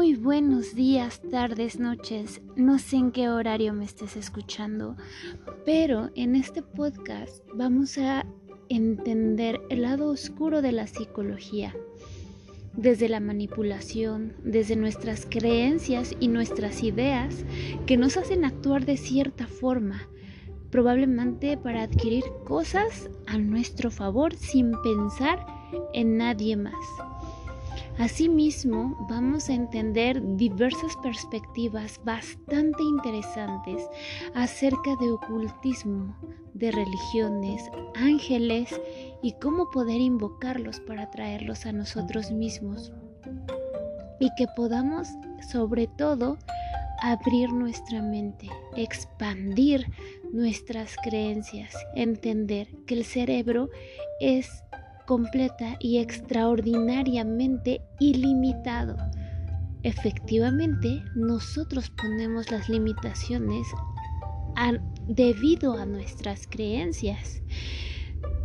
Muy buenos días, tardes, noches. No sé en qué horario me estés escuchando, pero en este podcast vamos a entender el lado oscuro de la psicología. Desde la manipulación, desde nuestras creencias y nuestras ideas que nos hacen actuar de cierta forma, probablemente para adquirir cosas a nuestro favor sin pensar en nadie más. Asimismo, vamos a entender diversas perspectivas bastante interesantes acerca de ocultismo, de religiones, ángeles y cómo poder invocarlos para traerlos a nosotros mismos. Y que podamos, sobre todo, abrir nuestra mente, expandir nuestras creencias, entender que el cerebro es completa y extraordinariamente ilimitado. Efectivamente, nosotros ponemos las limitaciones debido a nuestras creencias.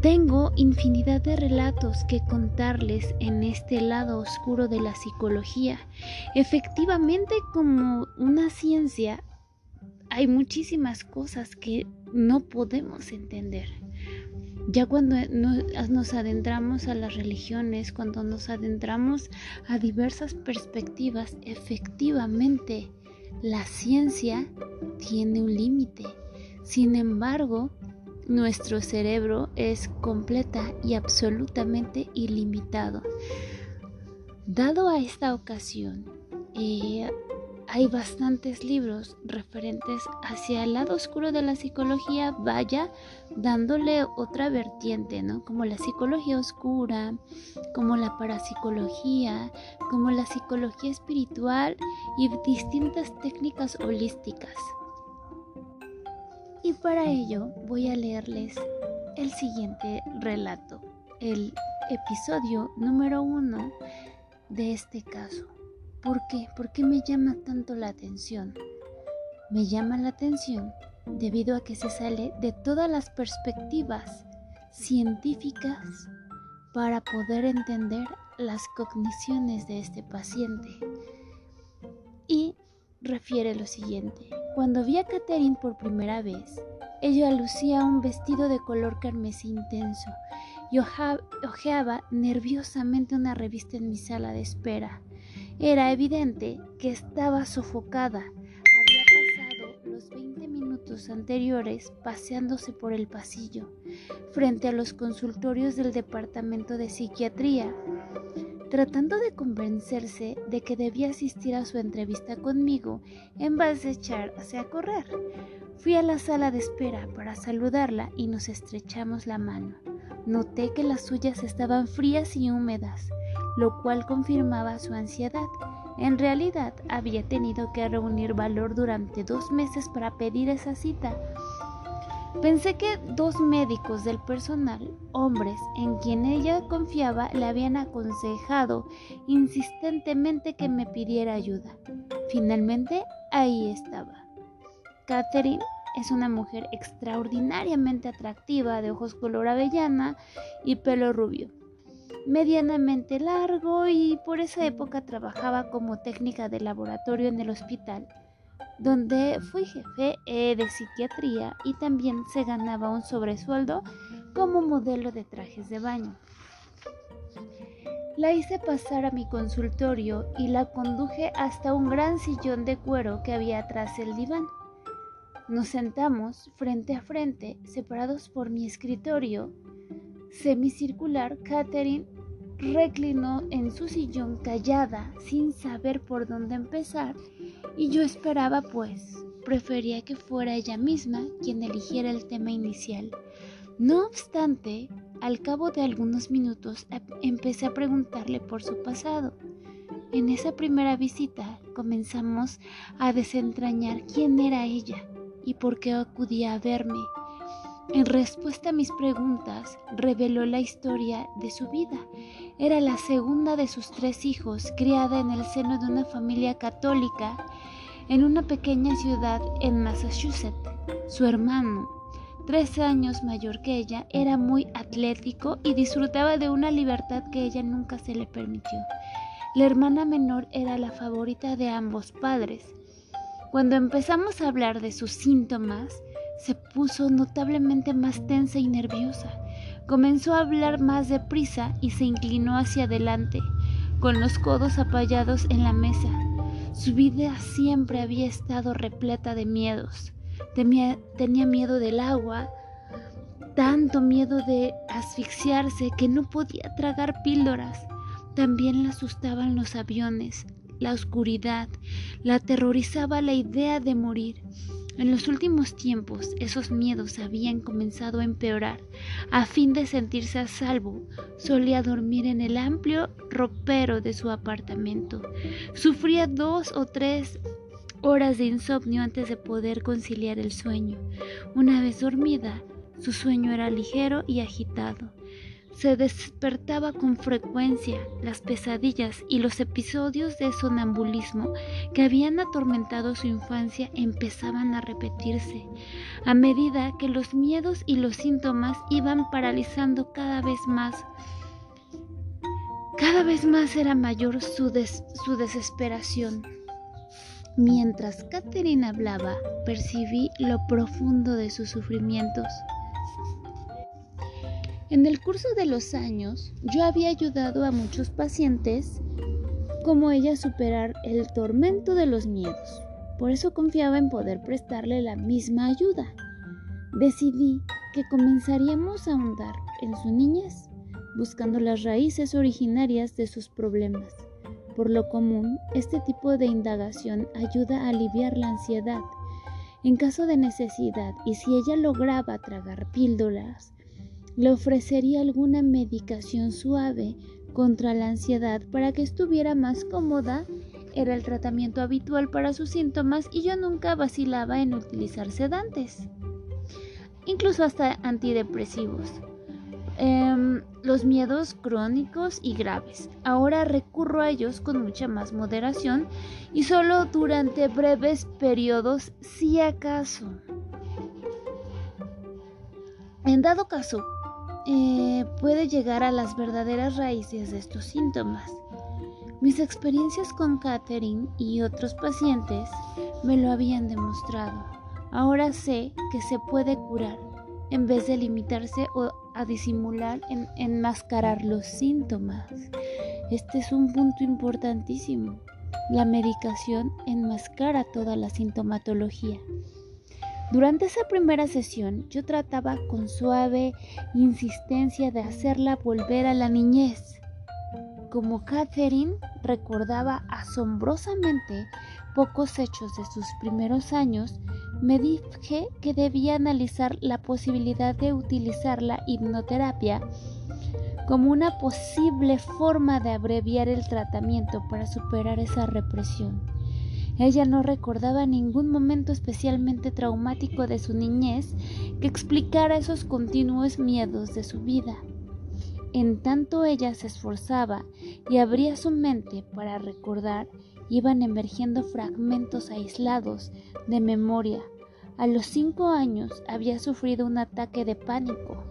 Tengo infinidad de relatos que contarles en este lado oscuro de la psicología. Efectivamente, como una ciencia, hay muchísimas cosas que no podemos entender. Ya cuando nos adentramos a las religiones, cuando nos adentramos a diversas perspectivas, efectivamente la ciencia tiene un límite. Sin embargo, nuestro cerebro es completa y absolutamente ilimitado. Dado a esta ocasión, eh, hay bastantes libros referentes hacia el lado oscuro de la psicología, vaya dándole otra vertiente, ¿no? Como la psicología oscura, como la parapsicología, como la psicología espiritual y distintas técnicas holísticas. Y para ello voy a leerles el siguiente relato, el episodio número uno de este caso. ¿Por qué? ¿Por qué me llama tanto la atención? Me llama la atención debido a que se sale de todas las perspectivas científicas para poder entender las cogniciones de este paciente. Y refiere lo siguiente. Cuando vi a Catherine por primera vez, ella lucía un vestido de color carmesí intenso y hojeaba nerviosamente una revista en mi sala de espera. Era evidente que estaba sofocada. Había pasado los 20 minutos anteriores paseándose por el pasillo, frente a los consultorios del departamento de psiquiatría, tratando de convencerse de que debía asistir a su entrevista conmigo en vez de echarse a correr. Fui a la sala de espera para saludarla y nos estrechamos la mano. Noté que las suyas estaban frías y húmedas lo cual confirmaba su ansiedad. En realidad había tenido que reunir valor durante dos meses para pedir esa cita. Pensé que dos médicos del personal, hombres en quien ella confiaba, le habían aconsejado insistentemente que me pidiera ayuda. Finalmente, ahí estaba. Catherine es una mujer extraordinariamente atractiva, de ojos color avellana y pelo rubio medianamente largo y por esa época trabajaba como técnica de laboratorio en el hospital, donde fui jefe eh, de psiquiatría y también se ganaba un sobresueldo como modelo de trajes de baño. La hice pasar a mi consultorio y la conduje hasta un gran sillón de cuero que había atrás del diván. Nos sentamos frente a frente, separados por mi escritorio semicircular, Catherine reclinó en su sillón callada, sin saber por dónde empezar, y yo esperaba pues, prefería que fuera ella misma quien eligiera el tema inicial. No obstante, al cabo de algunos minutos em, empecé a preguntarle por su pasado. En esa primera visita comenzamos a desentrañar quién era ella y por qué acudía a verme. En respuesta a mis preguntas, reveló la historia de su vida. Era la segunda de sus tres hijos, criada en el seno de una familia católica en una pequeña ciudad en Massachusetts. Su hermano, tres años mayor que ella, era muy atlético y disfrutaba de una libertad que ella nunca se le permitió. La hermana menor era la favorita de ambos padres. Cuando empezamos a hablar de sus síntomas, se puso notablemente más tensa y nerviosa. Comenzó a hablar más deprisa y se inclinó hacia adelante, con los codos apoyados en la mesa. Su vida siempre había estado repleta de miedos. tenía miedo del agua, tanto miedo de asfixiarse que no podía tragar píldoras. También le asustaban los aviones, la oscuridad, la aterrorizaba la idea de morir. En los últimos tiempos esos miedos habían comenzado a empeorar. A fin de sentirse a salvo, solía dormir en el amplio ropero de su apartamento. Sufría dos o tres horas de insomnio antes de poder conciliar el sueño. Una vez dormida, su sueño era ligero y agitado. Se despertaba con frecuencia. Las pesadillas y los episodios de sonambulismo que habían atormentado su infancia empezaban a repetirse, a medida que los miedos y los síntomas iban paralizando cada vez más. Cada vez más era mayor su, desesperación. Mientras Catherine hablaba, percibí lo profundo de sus sufrimientos. En el curso de los años, yo había ayudado a muchos pacientes como ella a superar el tormento de los miedos. Por eso confiaba en poder prestarle la misma ayuda. Decidí que comenzaríamos a ahondar en su niñez, buscando las raíces originarias de sus problemas. Por lo común, este tipo de indagación ayuda a aliviar la ansiedad. En caso de necesidad y si ella lograba tragar píldoras, le ofrecería alguna medicación suave contra la ansiedad para que estuviera más cómoda. Era el tratamiento habitual para sus síntomas y yo nunca vacilaba en utilizar sedantes, incluso hasta antidepresivos. Em, los miedos crónicos y graves. Ahora recurro a ellos con mucha más moderación y solo durante breves periodos si acaso. En dado caso eh, puede llegar a las verdaderas raíces de estos síntomas. Mis experiencias con Catherine y otros pacientes me lo habían demostrado. Ahora sé que se puede curar en vez de limitarse a disimular en enmascarar los síntomas. Este es un punto importantísimo. La medicación enmascara toda la sintomatología. Durante esa primera sesión yo trataba con suave insistencia de hacerla volver a la niñez. Como Catherine recordaba asombrosamente pocos hechos de sus primeros años, me dije que debía analizar la posibilidad de utilizar la hipnoterapia como una posible forma de abreviar el tratamiento para superar esa represión. Ella no recordaba ningún momento especialmente traumático de su niñez que explicara esos continuos miedos de su vida. En tanto ella se esforzaba y abría su mente para recordar, iban emergiendo fragmentos aislados de memoria. A los cinco años había sufrido un ataque de pánico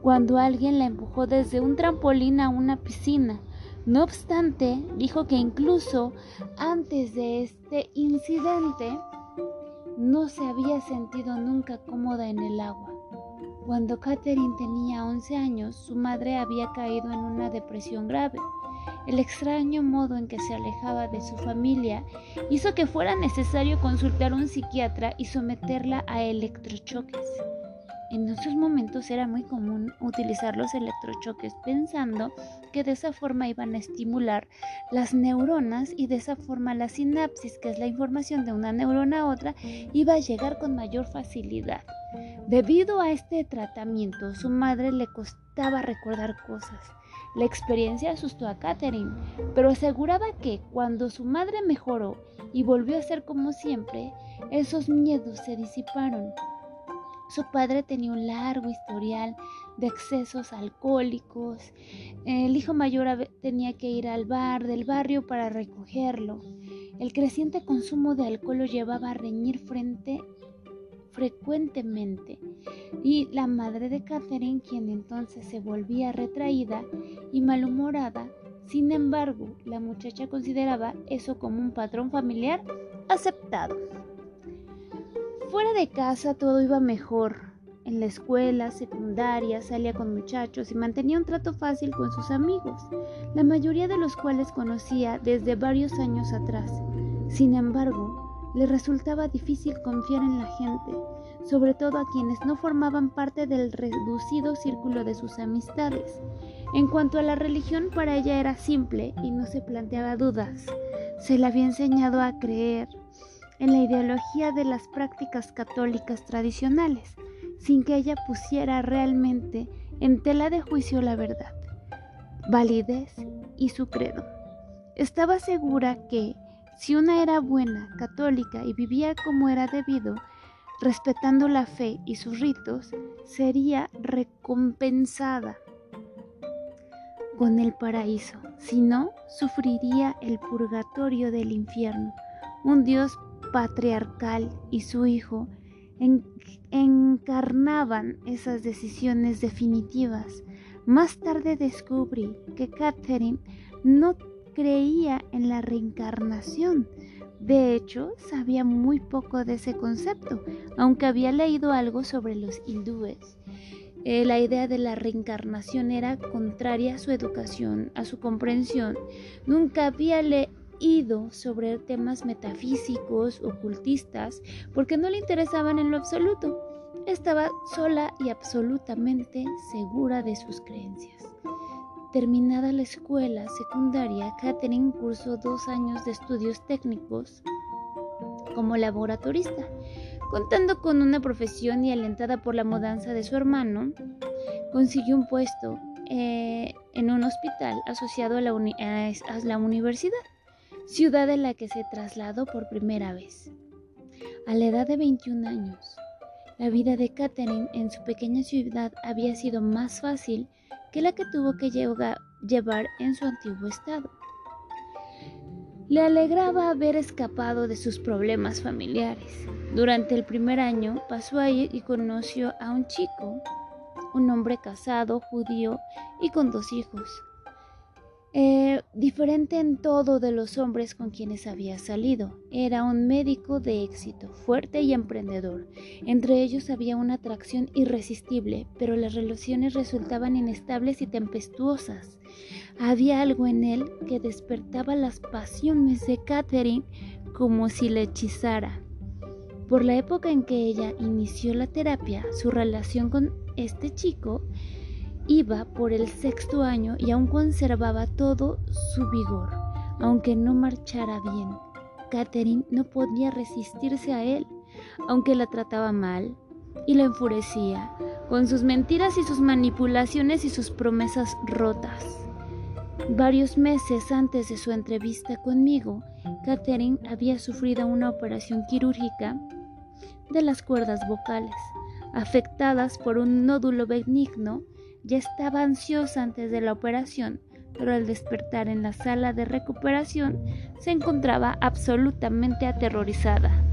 cuando alguien la empujó desde un trampolín a una piscina no obstante, dijo que incluso antes de este incidente no se había sentido nunca cómoda en el agua. Cuando Catherine tenía 11 años, su madre había caído en una depresión grave. El extraño modo en que se alejaba de su familia hizo que fuera necesario consultar a un psiquiatra y someterla a electrochoques. En esos momentos era muy común utilizar los electrochoques pensando que de esa forma iban a estimular las neuronas y de esa forma la sinapsis, que es la información de una neurona a otra, iba a llegar con mayor facilidad. Debido a este tratamiento, su madre le costaba recordar cosas. La experiencia asustó a Catherine, pero aseguraba que cuando su madre mejoró y volvió a ser como siempre, esos miedos se disiparon. Su padre tenía un largo historial de excesos alcohólicos. El hijo mayor tenía que ir al bar del barrio para recogerlo. El creciente consumo de alcohol lo llevaba a reñir frente frecuentemente y la madre de Catherine, quien entonces se volvía retraída y malhumorada, Sin embargo, la muchacha consideraba eso como un patrón familiar aceptado. Fuera de casa todo iba mejor. En la escuela secundaria salía con muchachos y mantenía un trato fácil con sus amigos, la mayoría de los cuales conocía desde varios años atrás. Sin embargo, le resultaba difícil confiar en la gente, sobre todo a quienes no formaban parte del reducido círculo de sus amistades. En cuanto a la religión, para ella era simple y no se planteaba dudas. Se le había enseñado a creer en la ideología de las prácticas católicas tradicionales, sin que ella pusiera realmente en tela de juicio la verdad, validez y su credo. Estaba segura que, si una era buena, católica y vivía como era debido, respetando la fe y sus ritos, sería recompensada con el paraíso, si no, sufriría el purgatorio del infierno. Un Dios patriarcal y su hijo encarnaban esas decisiones definitivas. Más tarde descubrí que Catherine no creía en la reencarnación. De hecho, sabía muy poco de ese concepto, aunque había leído algo sobre los hindúes. Eh, la idea de la reencarnación era contraria a su educación, a su comprensión. Nunca había leído ido sobre temas metafísicos, ocultistas, porque no le interesaban en lo absoluto. Estaba sola y absolutamente segura de sus creencias. Terminada la escuela secundaria, Catherine cursó dos años de estudios técnicos como laboratorista. Contando con una profesión y alentada por la mudanza de su hermano, consiguió un puesto eh, en un hospital asociado a la, a la universidad ciudad en la que se trasladó por primera vez. A la edad de 21 años, la vida de Catherine en su pequeña ciudad había sido más fácil que la que tuvo que llevar en su antiguo estado. Le alegraba haber escapado de sus problemas familiares. Durante el primer año pasó ahí y conoció a un chico, un hombre casado, judío y con dos hijos. Eh, diferente en todo de los hombres con quienes había salido. Era un médico de éxito, fuerte y emprendedor. Entre ellos había una atracción irresistible, pero las relaciones resultaban inestables y tempestuosas. Había algo en él que despertaba las pasiones de Catherine como si le hechizara. Por la época en que ella inició la terapia, su relación con este chico Iba por el sexto año y aún conservaba todo su vigor, aunque no marchara bien. Catherine no podía resistirse a él, aunque la trataba mal y la enfurecía, con sus mentiras y sus manipulaciones y sus promesas rotas. Varios meses antes de su entrevista conmigo, Catherine había sufrido una operación quirúrgica de las cuerdas vocales, afectadas por un nódulo benigno ya estaba ansiosa antes de la operación, pero al despertar en la sala de recuperación se encontraba absolutamente aterrorizada.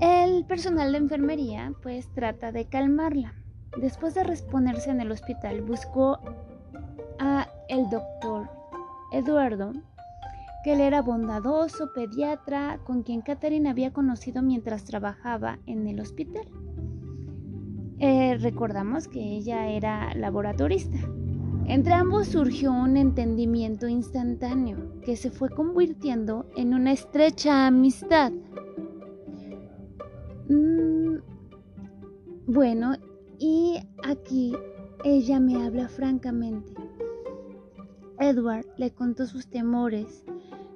El personal de enfermería pues trata de calmarla. Después de reponerse en el hospital buscó a el doctor Eduardo que él era bondadoso pediatra con quien Catherine había conocido mientras trabajaba en el hospital. Eh, recordamos que ella era laboratorista. Entre ambos surgió un entendimiento instantáneo que se fue convirtiendo en una estrecha amistad. Mm, bueno, y aquí ella me habla francamente. Edward le contó sus temores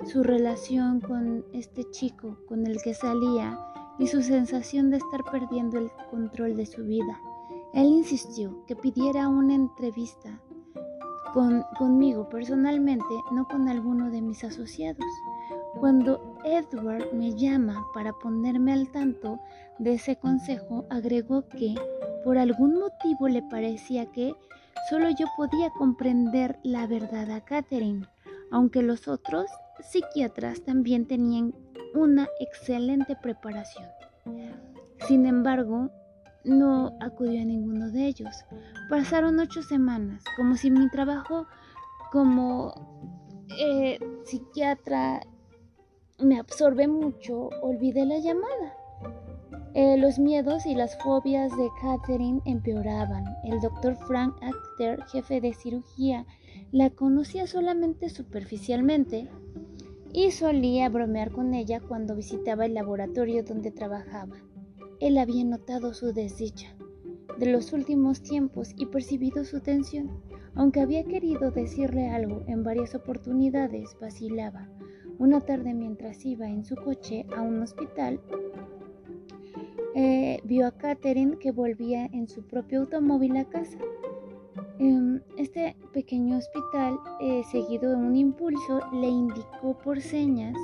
su relación con este chico con el que salía y su sensación de estar perdiendo el control de su vida. Él insistió que pidiera una entrevista con, conmigo personalmente, no con alguno de mis asociados. Cuando Edward me llama para ponerme al tanto de ese consejo, agregó que por algún motivo le parecía que solo yo podía comprender la verdad a Catherine, aunque los otros psiquiatras también tenían una excelente preparación. Sin embargo, no acudió a ninguno de ellos. Pasaron ocho semanas, como si mi trabajo como eh, psiquiatra me absorbe mucho, olvidé la llamada. Eh, los miedos y las fobias de Catherine empeoraban. El doctor Frank Acter, jefe de cirugía, la conocía solamente superficialmente y solía bromear con ella cuando visitaba el laboratorio donde trabajaba. Él había notado su desdicha de los últimos tiempos y percibido su tensión. Aunque había querido decirle algo en varias oportunidades, vacilaba. Una tarde mientras iba en su coche a un hospital, eh, vio a Catherine que volvía en su propio automóvil a casa. Em, este pequeño hospital, eh, seguido de un impulso, le indicó por señas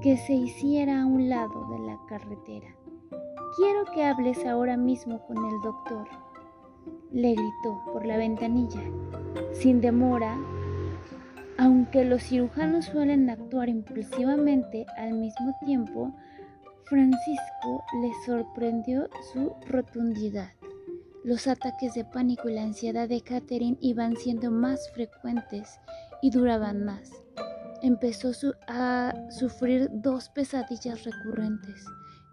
que se hiciera a un lado de la carretera. Quiero que hables ahora mismo con el doctor, le gritó por la ventanilla. Sin demora, aunque los cirujanos suelen actuar impulsivamente al mismo tiempo, Francisco le sorprendió su rotundidad. Los ataques de pánico y la ansiedad de Catherine iban siendo más frecuentes y duraban más. Empezó a sufrir dos pesadillas recurrentes.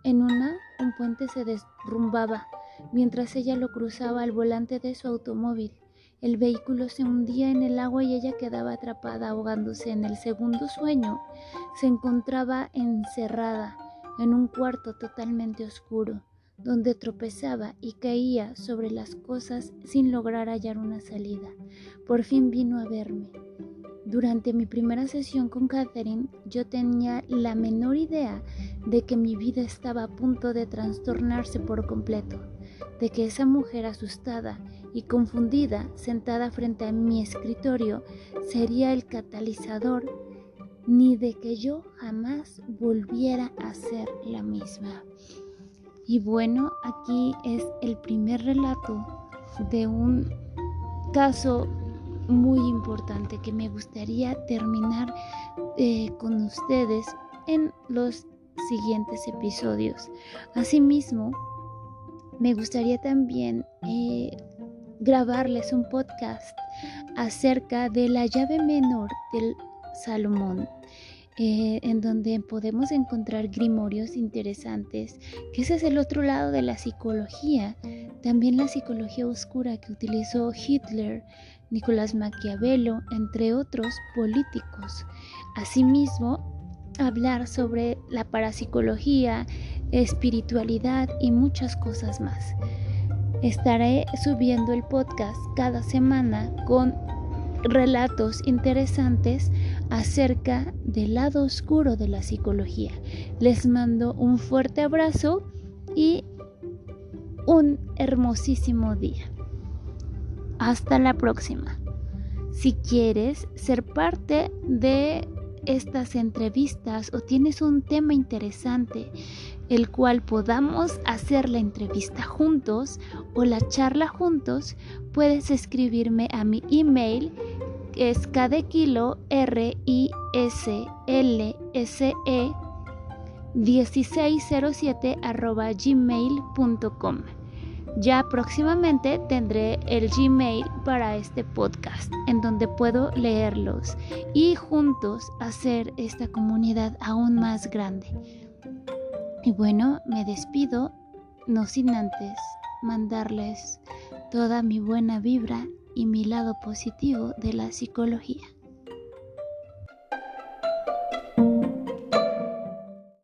En una, un puente se derrumbaba mientras ella lo cruzaba al volante de su automóvil. El vehículo se hundía en el agua y ella quedaba atrapada ahogándose. En el segundo sueño se encontraba encerrada en un cuarto totalmente oscuro, donde tropezaba y caía sobre las cosas sin lograr hallar una salida. Por fin vino a verme. Durante mi primera sesión con Catherine, yo tenía la menor idea de que mi vida estaba a punto de trastornarse por completo, de que esa mujer asustada y confundida sentada frente a mi escritorio sería el catalizador, ni de que yo jamás volviera a ser la misma. Y bueno, aquí es el primer relato de un caso muy importante que me gustaría terminar eh, con ustedes en los siguientes episodios. Asimismo, me gustaría también eh, grabarles un podcast acerca de la llave menor del Salomón. Eh, en donde podemos encontrar grimorios interesantes, que ese es el otro lado de la psicología, también la psicología oscura que utilizó Hitler, Nicolás Maquiavelo, entre otros políticos. Asimismo, hablar sobre la parapsicología, espiritualidad y muchas cosas más. Estaré subiendo el podcast cada semana con relatos interesantes acerca del lado oscuro de la psicología. Les mando un fuerte abrazo y un hermosísimo día. Hasta la próxima. Si quieres ser parte de estas entrevistas o tienes un tema interesante el cual podamos hacer la entrevista juntos o la charla juntos, puedes escribirme a mi email es kilo r i s l s e 1607 arroba gmail.com. Ya próximamente tendré el Gmail para este podcast en donde puedo leerlos y juntos hacer esta comunidad aún más grande. Y bueno, me despido, no sin antes mandarles toda mi buena vibra y mi lado positivo de la psicología.